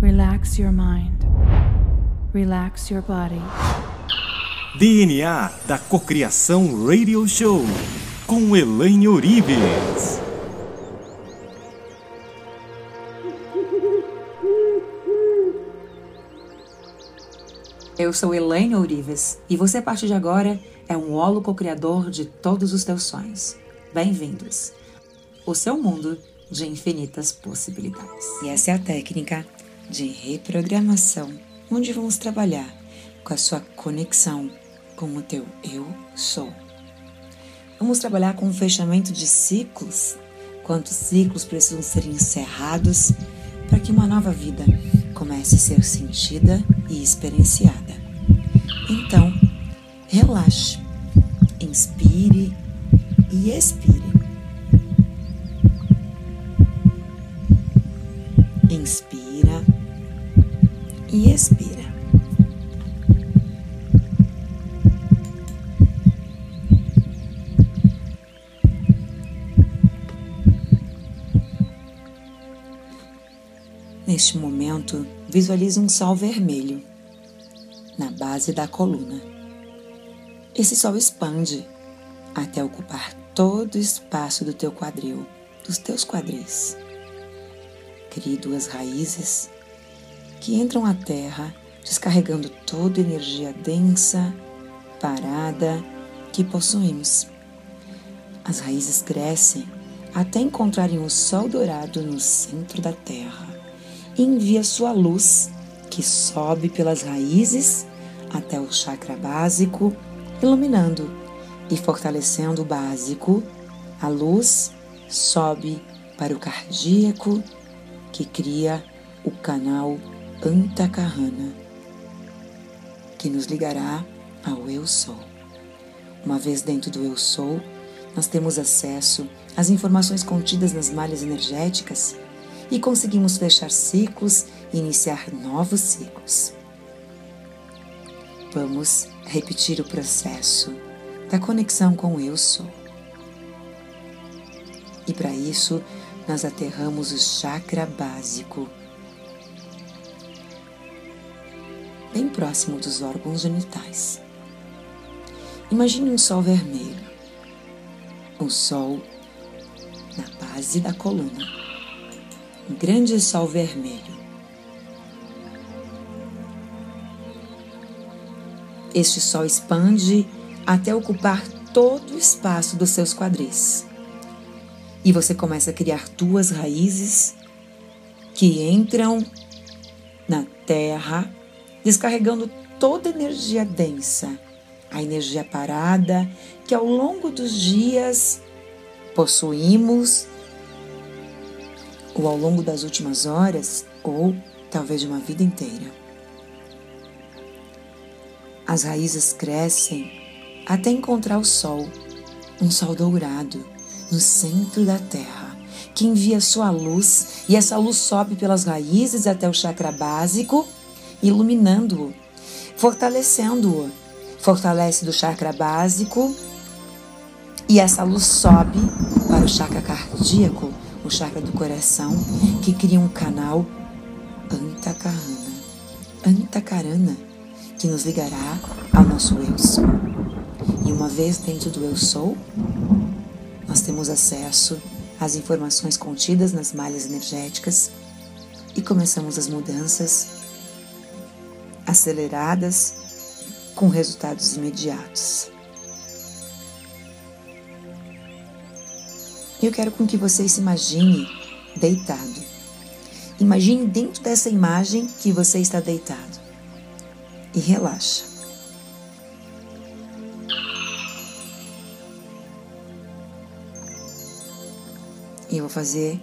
Relax your mind. Relax your body. DNA da Cocriação Radio Show com Elaine Orives. Eu sou Elaine Ourives e você, a partir de agora, é um holo co-criador de todos os teus sonhos. Bem-vindos! O seu mundo de infinitas possibilidades. E essa é a técnica de reprogramação, onde vamos trabalhar com a sua conexão com o teu eu sou. Vamos trabalhar com o fechamento de ciclos, quantos ciclos precisam ser encerrados para que uma nova vida comece a ser sentida e experienciada. Então, relaxe, inspire e expire. E expira. Neste momento, visualize um sol vermelho na base da coluna. Esse sol expande até ocupar todo o espaço do teu quadril, dos teus quadris. Crie duas raízes que entram à terra, descarregando toda energia densa, parada que possuímos. As raízes crescem até encontrarem o sol dourado no centro da terra e envia sua luz, que sobe pelas raízes até o chakra básico, iluminando e fortalecendo o básico. A luz sobe para o cardíaco, que cria o canal Antakarana, que nos ligará ao Eu Sou. Uma vez dentro do Eu Sou, nós temos acesso às informações contidas nas malhas energéticas e conseguimos fechar ciclos e iniciar novos ciclos. Vamos repetir o processo da conexão com o Eu Sou. E para isso, nós aterramos o chakra básico, bem próximo dos órgãos genitais. Imagine um sol vermelho, um sol na base da coluna, um grande sol vermelho. Este sol expande até ocupar todo o espaço dos seus quadris. E você começa a criar duas raízes que entram na terra, descarregando toda energia densa, a energia parada que ao longo dos dias possuímos, ou ao longo das últimas horas, ou talvez de uma vida inteira. As raízes crescem até encontrar o sol, um sol dourado, no centro da terra, que envia sua luz e essa luz sobe pelas raízes até o chakra básico, iluminando-o, fortalecendo-o. Fortalece do chakra básico e essa luz sobe para o chakra cardíaco, o chakra do coração, que cria um canal Antakarana. Antakarana que nos ligará ao nosso Eu Sou. E uma vez dentro do Eu Sou, nós temos acesso às informações contidas nas malhas energéticas e começamos as mudanças aceleradas com resultados imediatos. Eu quero com que você se imagine deitado. Imagine dentro dessa imagem que você está deitado e relaxa. E eu vou fazer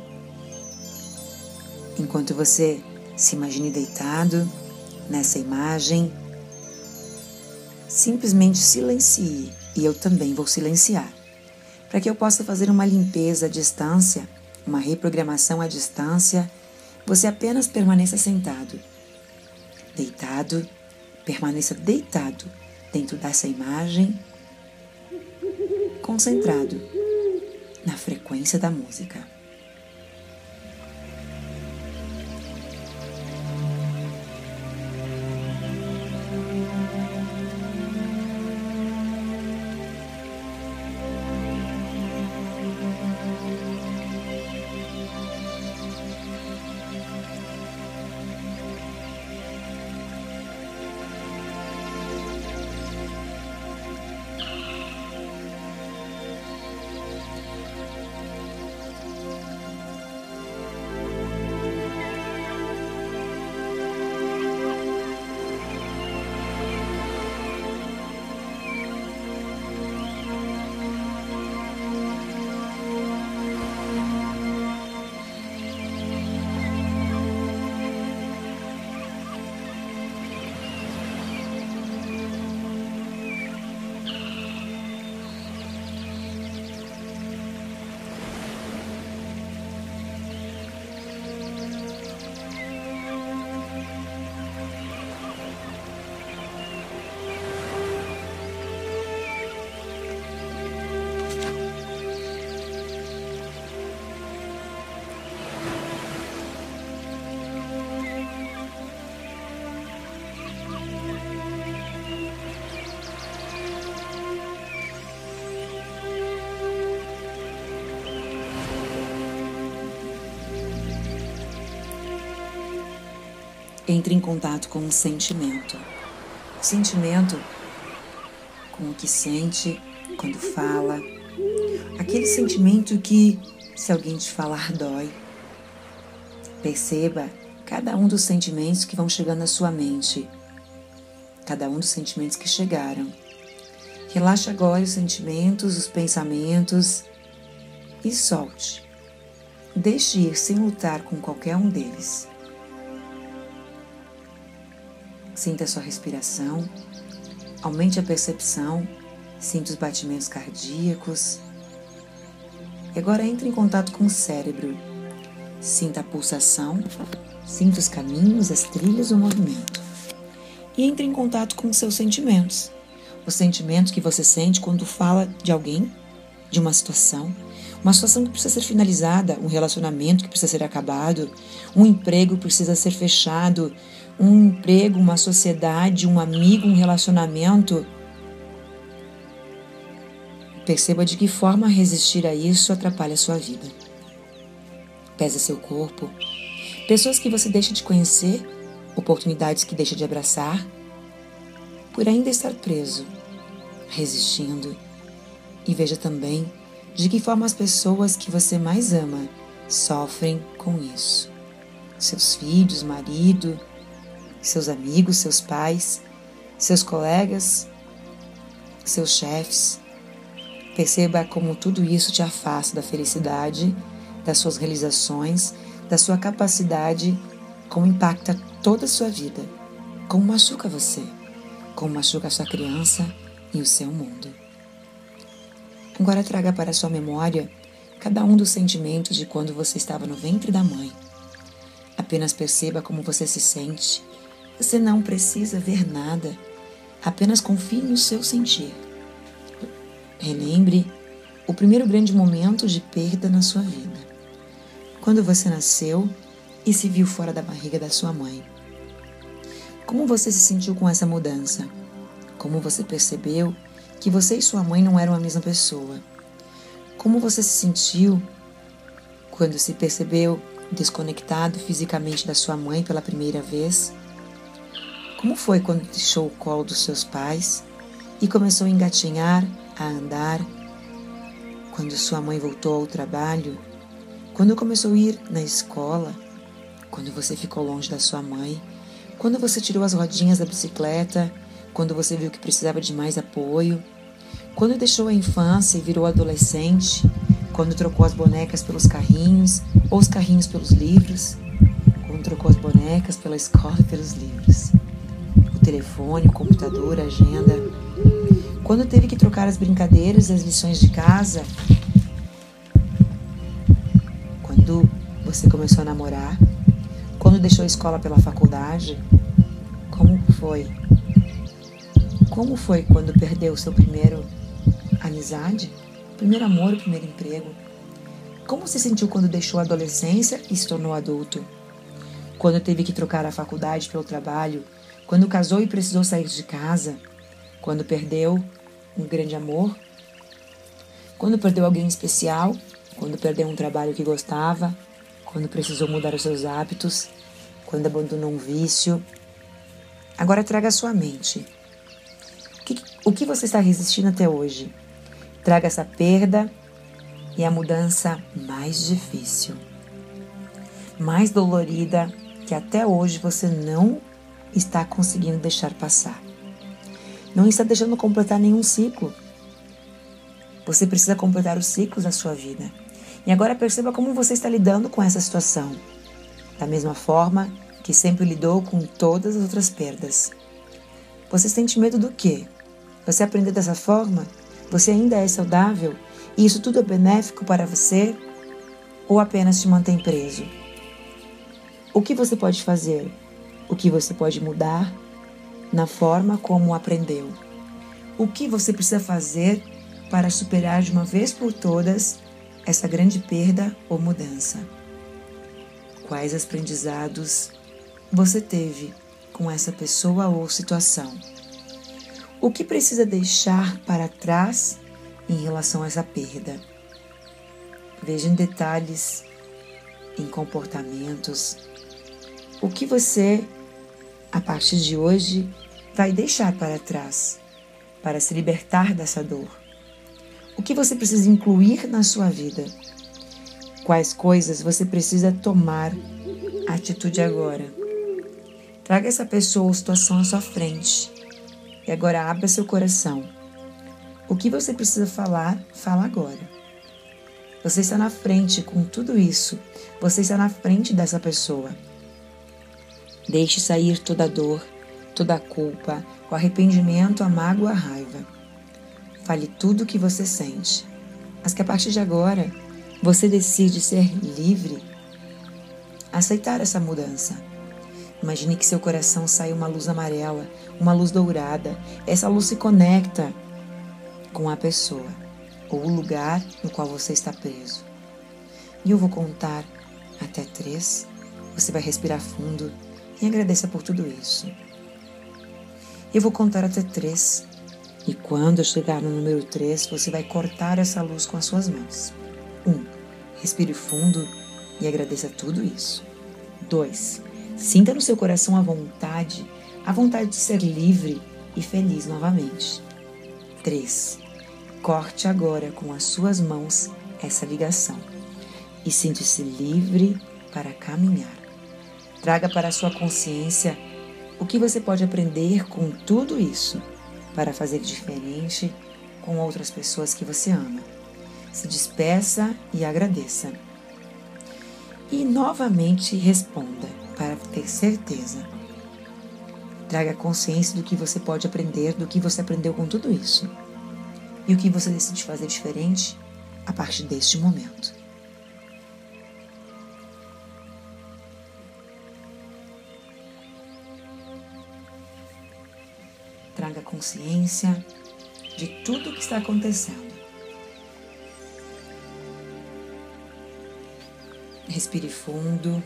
enquanto você se imagine deitado nessa imagem. Simplesmente silencie e eu também vou silenciar, para que eu possa fazer uma limpeza à distância, uma reprogramação à distância. Você apenas permaneça sentado, deitado Permaneça deitado dentro dessa imagem, concentrado na frequência da música. Entre em contato com um sentimento. O sentimento com o que sente quando fala. Aquele sentimento que, se alguém te falar, dói. Perceba cada um dos sentimentos que vão chegando à sua mente. Cada um dos sentimentos que chegaram. Relaxe agora os sentimentos, os pensamentos e solte. Deixe ir sem lutar com qualquer um deles. Sinta a sua respiração, aumente a percepção, sinta os batimentos cardíacos. E agora entre em contato com o cérebro. Sinta a pulsação, sinta os caminhos, as trilhas, o movimento. E entre em contato com os seus sentimentos. Os sentimentos que você sente quando fala de alguém, de uma situação, uma situação que precisa ser finalizada, um relacionamento que precisa ser acabado, um emprego que precisa ser fechado, um emprego, uma sociedade, um amigo, um relacionamento. Perceba de que forma resistir a isso atrapalha a sua vida. Pesa seu corpo. Pessoas que você deixa de conhecer, oportunidades que deixa de abraçar, por ainda estar preso, resistindo. E veja também de que forma as pessoas que você mais ama sofrem com isso. Seus filhos, marido, seus amigos, seus pais, seus colegas, seus chefes. Perceba como tudo isso te afasta da felicidade, das suas realizações, da sua capacidade, como impacta toda a sua vida, como machuca você, como machuca a sua criança e o seu mundo. Agora traga para sua memória cada um dos sentimentos de quando você estava no ventre da mãe. Apenas perceba como você se sente. Você não precisa ver nada. Apenas confie no seu sentir. Relembre o primeiro grande momento de perda na sua vida. Quando você nasceu e se viu fora da barriga da sua mãe. Como você se sentiu com essa mudança? Como você percebeu que você e sua mãe não eram a mesma pessoa. Como você se sentiu quando se percebeu desconectado fisicamente da sua mãe pela primeira vez? Como foi quando deixou o colo dos seus pais e começou a engatinhar, a andar? Quando sua mãe voltou ao trabalho? Quando começou a ir na escola? Quando você ficou longe da sua mãe? Quando você tirou as rodinhas da bicicleta? quando você viu que precisava de mais apoio, quando deixou a infância e virou adolescente, quando trocou as bonecas pelos carrinhos ou os carrinhos pelos livros, quando trocou as bonecas pela escola e pelos livros, telefone, computador, agenda, quando teve que trocar as brincadeiras e as lições de casa, quando você começou a namorar, quando deixou a escola pela faculdade, como foi? Como foi quando perdeu o seu primeiro amizade, primeiro amor, primeiro emprego? Como se sentiu quando deixou a adolescência e se tornou adulto? Quando teve que trocar a faculdade pelo trabalho? Quando casou e precisou sair de casa? Quando perdeu um grande amor? Quando perdeu alguém especial? Quando perdeu um trabalho que gostava? Quando precisou mudar os seus hábitos? Quando abandonou um vício? Agora traga a sua mente que, o que você está resistindo até hoje? Traga essa perda e a mudança mais difícil, mais dolorida que até hoje você não está conseguindo deixar passar. Não está deixando completar nenhum ciclo. Você precisa completar os ciclos da sua vida. E agora perceba como você está lidando com essa situação. Da mesma forma que sempre lidou com todas as outras perdas. Você sente medo do quê? Você aprender dessa forma, você ainda é saudável e isso tudo é benéfico para você ou apenas te mantém preso? O que você pode fazer? O que você pode mudar na forma como aprendeu? O que você precisa fazer para superar de uma vez por todas essa grande perda ou mudança? Quais aprendizados você teve com essa pessoa ou situação? O que precisa deixar para trás em relação a essa perda? Veja em detalhes, em comportamentos, o que você partir de hoje vai deixar para trás para se libertar dessa dor? O que você precisa incluir na sua vida? Quais coisas você precisa tomar atitude agora? Traga essa pessoa ou situação à sua frente. E agora abra seu coração. O que você precisa falar, fala agora. Você está na frente com tudo isso. Você está na frente dessa pessoa. Deixe sair toda a dor, toda a culpa, o arrependimento, a mágoa, a raiva. Fale tudo o que você sente. Mas que a partir de agora você decide ser livre, aceitar essa mudança. Imagine que seu coração sai uma luz amarela, uma luz dourada. Essa luz se conecta com a pessoa ou o lugar no qual você está preso. E eu vou contar até três. Você vai respirar fundo e agradeça por tudo isso. Eu vou contar até três. E quando eu chegar no número três, você vai cortar essa luz com as suas mãos. Um, respire fundo e agradeça tudo isso. Dois, sinta no seu coração a vontade, a vontade de ser livre e feliz novamente. Três, corte agora com as suas mãos essa ligação e sinta-se livre para caminhar. Traga para a sua consciência o que você pode aprender com tudo isso para fazer diferente com outras pessoas que você ama. Se despeça e agradeça. E novamente responda para ter certeza. Traga consciência do que você pode aprender, do que você aprendeu com tudo isso. E o que você decide fazer diferente a partir deste momento. Traga consciência de tudo o que está acontecendo. Respire fundo.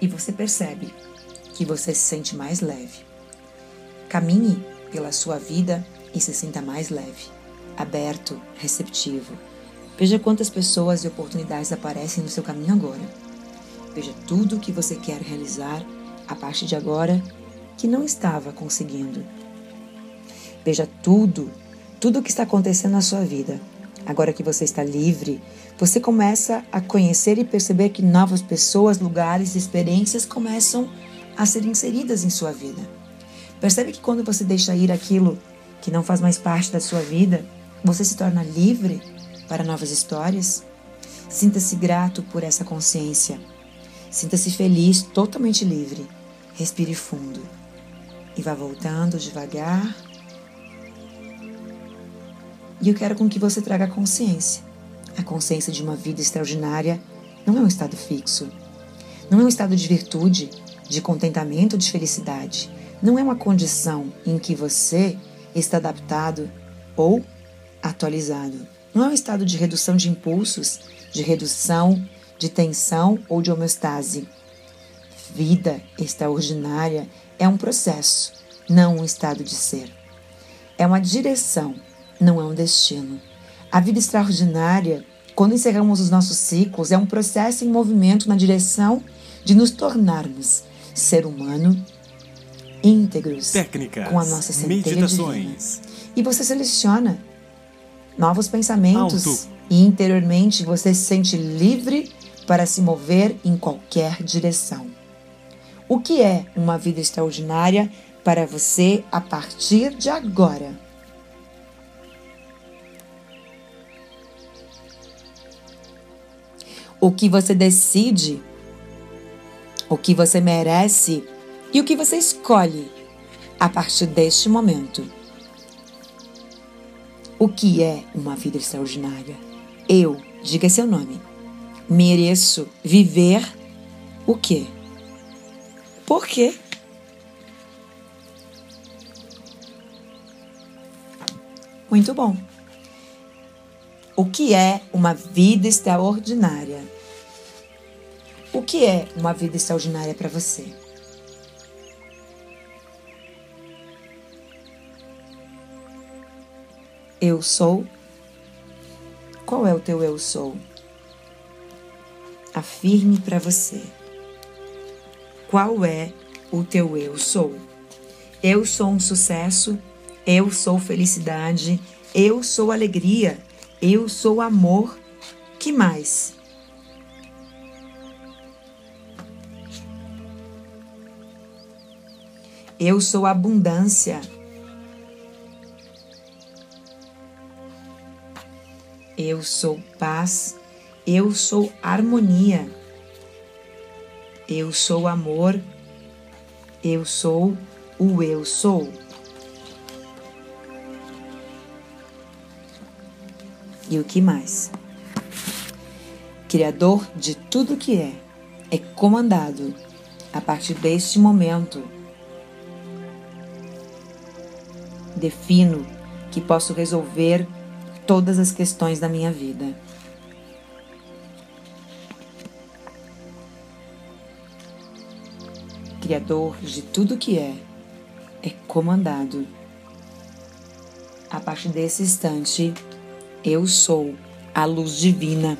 E você percebe que você se sente mais leve. Caminhe pela sua vida e se sinta mais leve, aberto, receptivo. Veja quantas pessoas e oportunidades aparecem no seu caminho agora. Veja tudo o que você quer realizar a partir de agora que não estava conseguindo. Veja tudo, tudo o que está acontecendo na sua vida. Agora que você está livre, você começa a conhecer e perceber que novas pessoas, lugares e experiências começam a ser inseridas em sua vida. Percebe que quando você deixa ir aquilo que não faz mais parte da sua vida, você se torna livre para novas histórias? Sinta-se grato por essa consciência. Sinta-se feliz, totalmente livre. Respire fundo e vá voltando devagar. E eu quero com que você traga consciência. A consciência de uma vida extraordinária não é um estado fixo. Não é um estado de virtude, de contentamento, de felicidade. Não é uma condição em que você está adaptado ou atualizado. Não é um estado de redução de impulsos, de redução de tensão ou de homeostase. Vida extraordinária é um processo, não um estado de ser. É uma direção, não é um destino. A vida extraordinária, quando encerramos os nossos ciclos, é um processo em movimento na direção de nos tornarmos ser humano íntegros Técnicas, com a nossa centelha meditações. divina. E você seleciona novos pensamentos Alto. e interiormente você se sente livre para se mover em qualquer direção. O que é uma vida extraordinária para você a partir de agora? O que você decide, o que você merece e o que você escolhe a partir deste momento. O que é uma vida extraordinária? Eu, diga seu nome, mereço viver o quê? Por quê? Muito bom. O que é uma vida extraordinária? O que é uma vida extraordinária para você? Eu sou? Qual é o teu eu sou? Afirme para você. Qual é o teu eu sou? Eu sou um sucesso, eu sou felicidade, eu sou alegria, eu sou amor. Que mais? Eu sou abundância. Eu sou paz. Eu sou harmonia. Eu sou amor. Eu sou o eu sou. E o que mais? Criador de tudo que é, é comandado a partir deste momento defino que posso resolver todas as questões da minha vida. Criador de tudo que é, é comandado. A partir desse instante, eu sou a luz divina.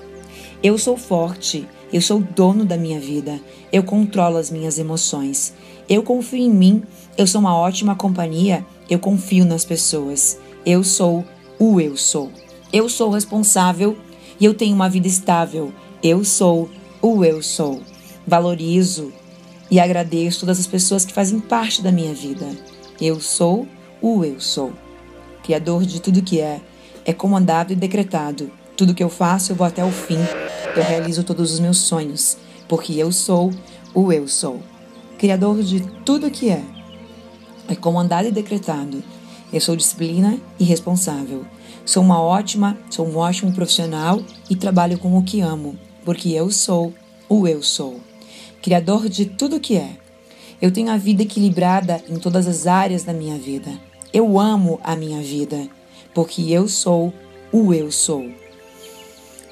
Eu sou forte. Eu sou dono da minha vida. Eu controlo as minhas emoções. Eu confio em mim. Eu sou uma ótima companhia eu confio nas pessoas. Eu sou o eu sou. Eu sou responsável e eu tenho uma vida estável. Eu sou o eu sou. Valorizo e agradeço todas as pessoas que fazem parte da minha vida. Eu sou o eu sou. Criador de tudo que é, é comandado e decretado. Tudo que eu faço, eu vou até o fim. Eu realizo todos os meus sonhos, porque eu sou o eu sou. Criador de tudo que é, é comandado e decretado. Eu sou disciplina e responsável. Sou uma ótima, sou um ótimo profissional e trabalho com o que amo, porque eu sou o eu sou. Criador de tudo que é. Eu tenho a vida equilibrada em todas as áreas da minha vida. Eu amo a minha vida, porque eu sou o eu sou.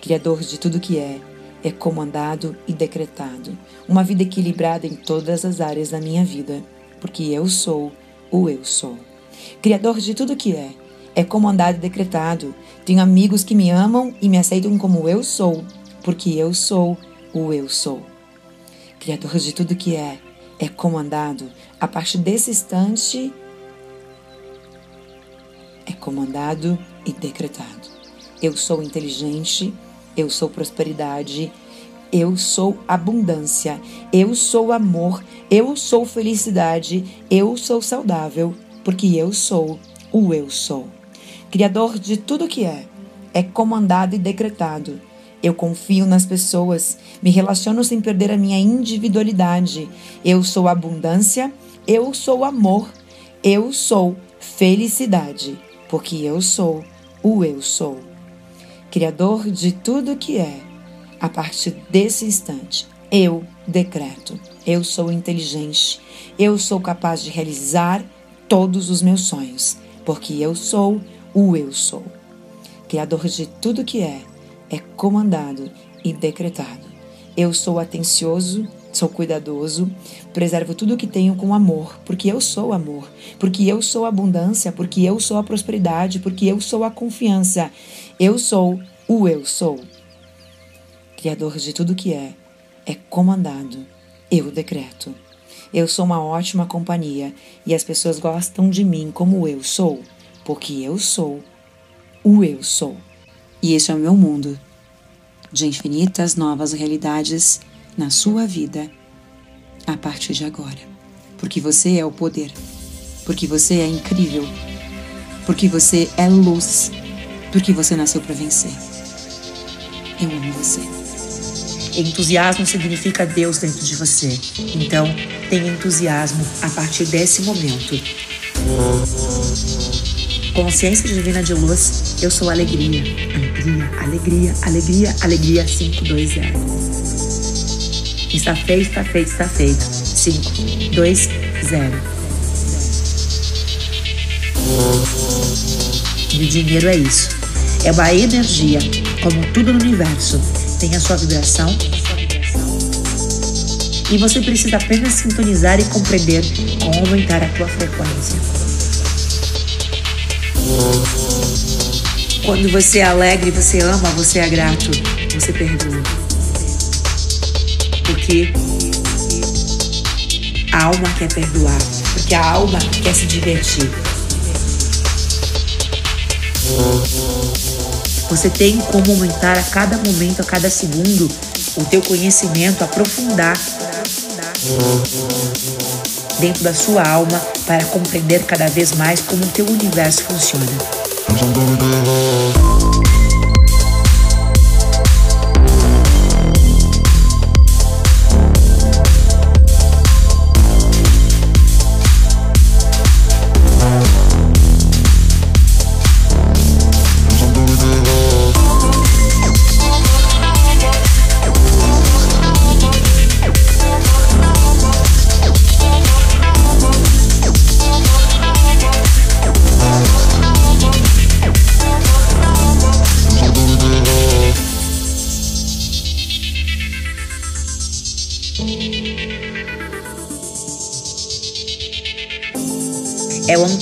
Criador de tudo que é, é comandado e decretado. Uma vida equilibrada em todas as áreas da minha vida, porque eu sou o eu sou. Criador de tudo que é, é comandado e decretado. Tenho amigos que me amam e me aceitam como eu sou, porque eu sou o eu sou. Criador de tudo que é, é comandado. A partir desse instante, é comandado e decretado. Eu sou inteligente, eu sou prosperidade, eu sou abundância, eu sou amor, eu sou felicidade, eu sou saudável, porque eu sou o eu sou. Criador de tudo que é, é comandado e decretado. Eu confio nas pessoas, me relaciono sem perder a minha individualidade. Eu sou abundância, eu sou amor, eu sou felicidade, porque eu sou o eu sou. Criador de tudo que é, a partir desse instante, eu decreto: eu sou inteligente, eu sou capaz de realizar todos os meus sonhos, porque eu sou o eu sou. Criador de tudo que é, é comandado e decretado. Eu sou atencioso, sou cuidadoso, preservo tudo o que tenho com amor, porque eu sou amor, porque eu sou abundância, porque eu sou a prosperidade, porque eu sou a confiança. Eu sou o eu sou. Criador de tudo que é, é comandado. Eu decreto. Eu sou uma ótima companhia e as pessoas gostam de mim como eu sou, porque eu sou o eu sou. E este é o meu mundo de infinitas novas realidades na sua vida a partir de agora. Porque você é o poder, porque você é incrível, porque você é luz, porque você nasceu para vencer. Eu amo você. Entusiasmo significa Deus dentro de você. Então, tenha entusiasmo a partir desse momento. Consciência divina de luz, eu sou alegria. Alegria, alegria, alegria, alegria 520. Está feito, está feito, está feito. 5, 2, 0. E o dinheiro é isso. É uma energia, como tudo no universo tem a sua vibração. E você precisa apenas sintonizar e compreender como aumentar a tua frequência. Quando você é alegre, você ama, você é grato, você perdoa. Porque a alma quer perdoar, porque a alma quer se divertir. Você tem como aumentar a cada momento, a cada segundo, o teu conhecimento, aprofundar dentro da sua alma para compreender cada vez mais como o teu universo funciona.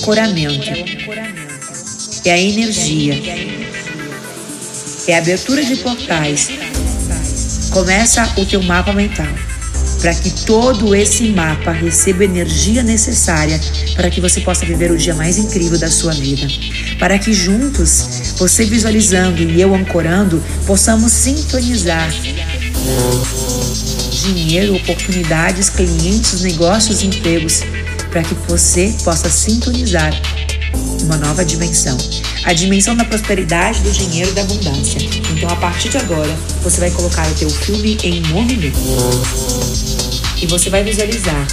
Ancoramento, é a energia, é a abertura de portais. Começa o teu mapa mental para que todo esse mapa receba a energia necessária para que você possa viver o dia mais incrível da sua vida. Para que juntos, você visualizando e eu ancorando, possamos sintonizar dinheiro, oportunidades, clientes, negócios, empregos para que você possa sintonizar uma nova dimensão. A dimensão da prosperidade, do dinheiro e da abundância. Então, a partir de agora, você vai colocar o teu filme em movimento. E você vai visualizar.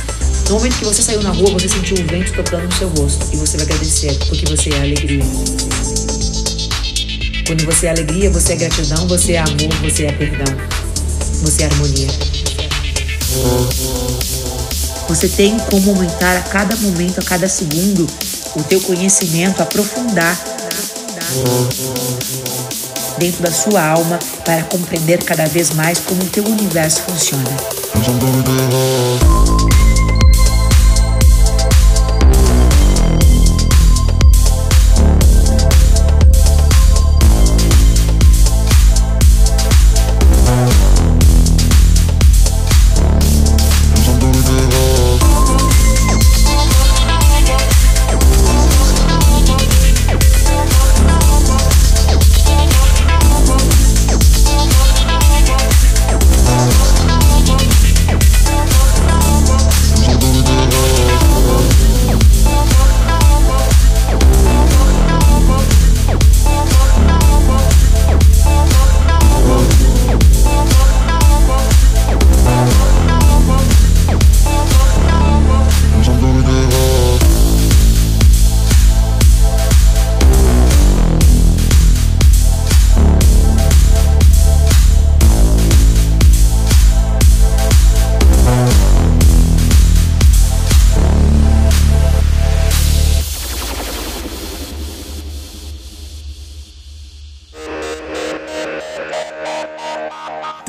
No momento que você saiu na rua, você sentiu o vento tocando no seu rosto. E você vai agradecer, porque você é alegria. Quando você é alegria, você é gratidão, você é amor, você é perdão. Você é harmonia. Você tem como aumentar a cada momento, a cada segundo, o teu conhecimento, aprofundar dentro da sua alma para compreender cada vez mais como o teu universo funciona.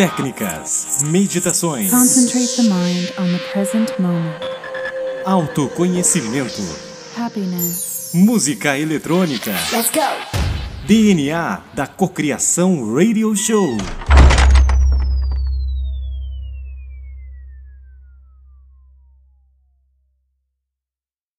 Técnicas, meditações, Concentrate the mind on the present moment. autoconhecimento, Happiness. música eletrônica, Let's go. DNA da Cocriação Radio Show.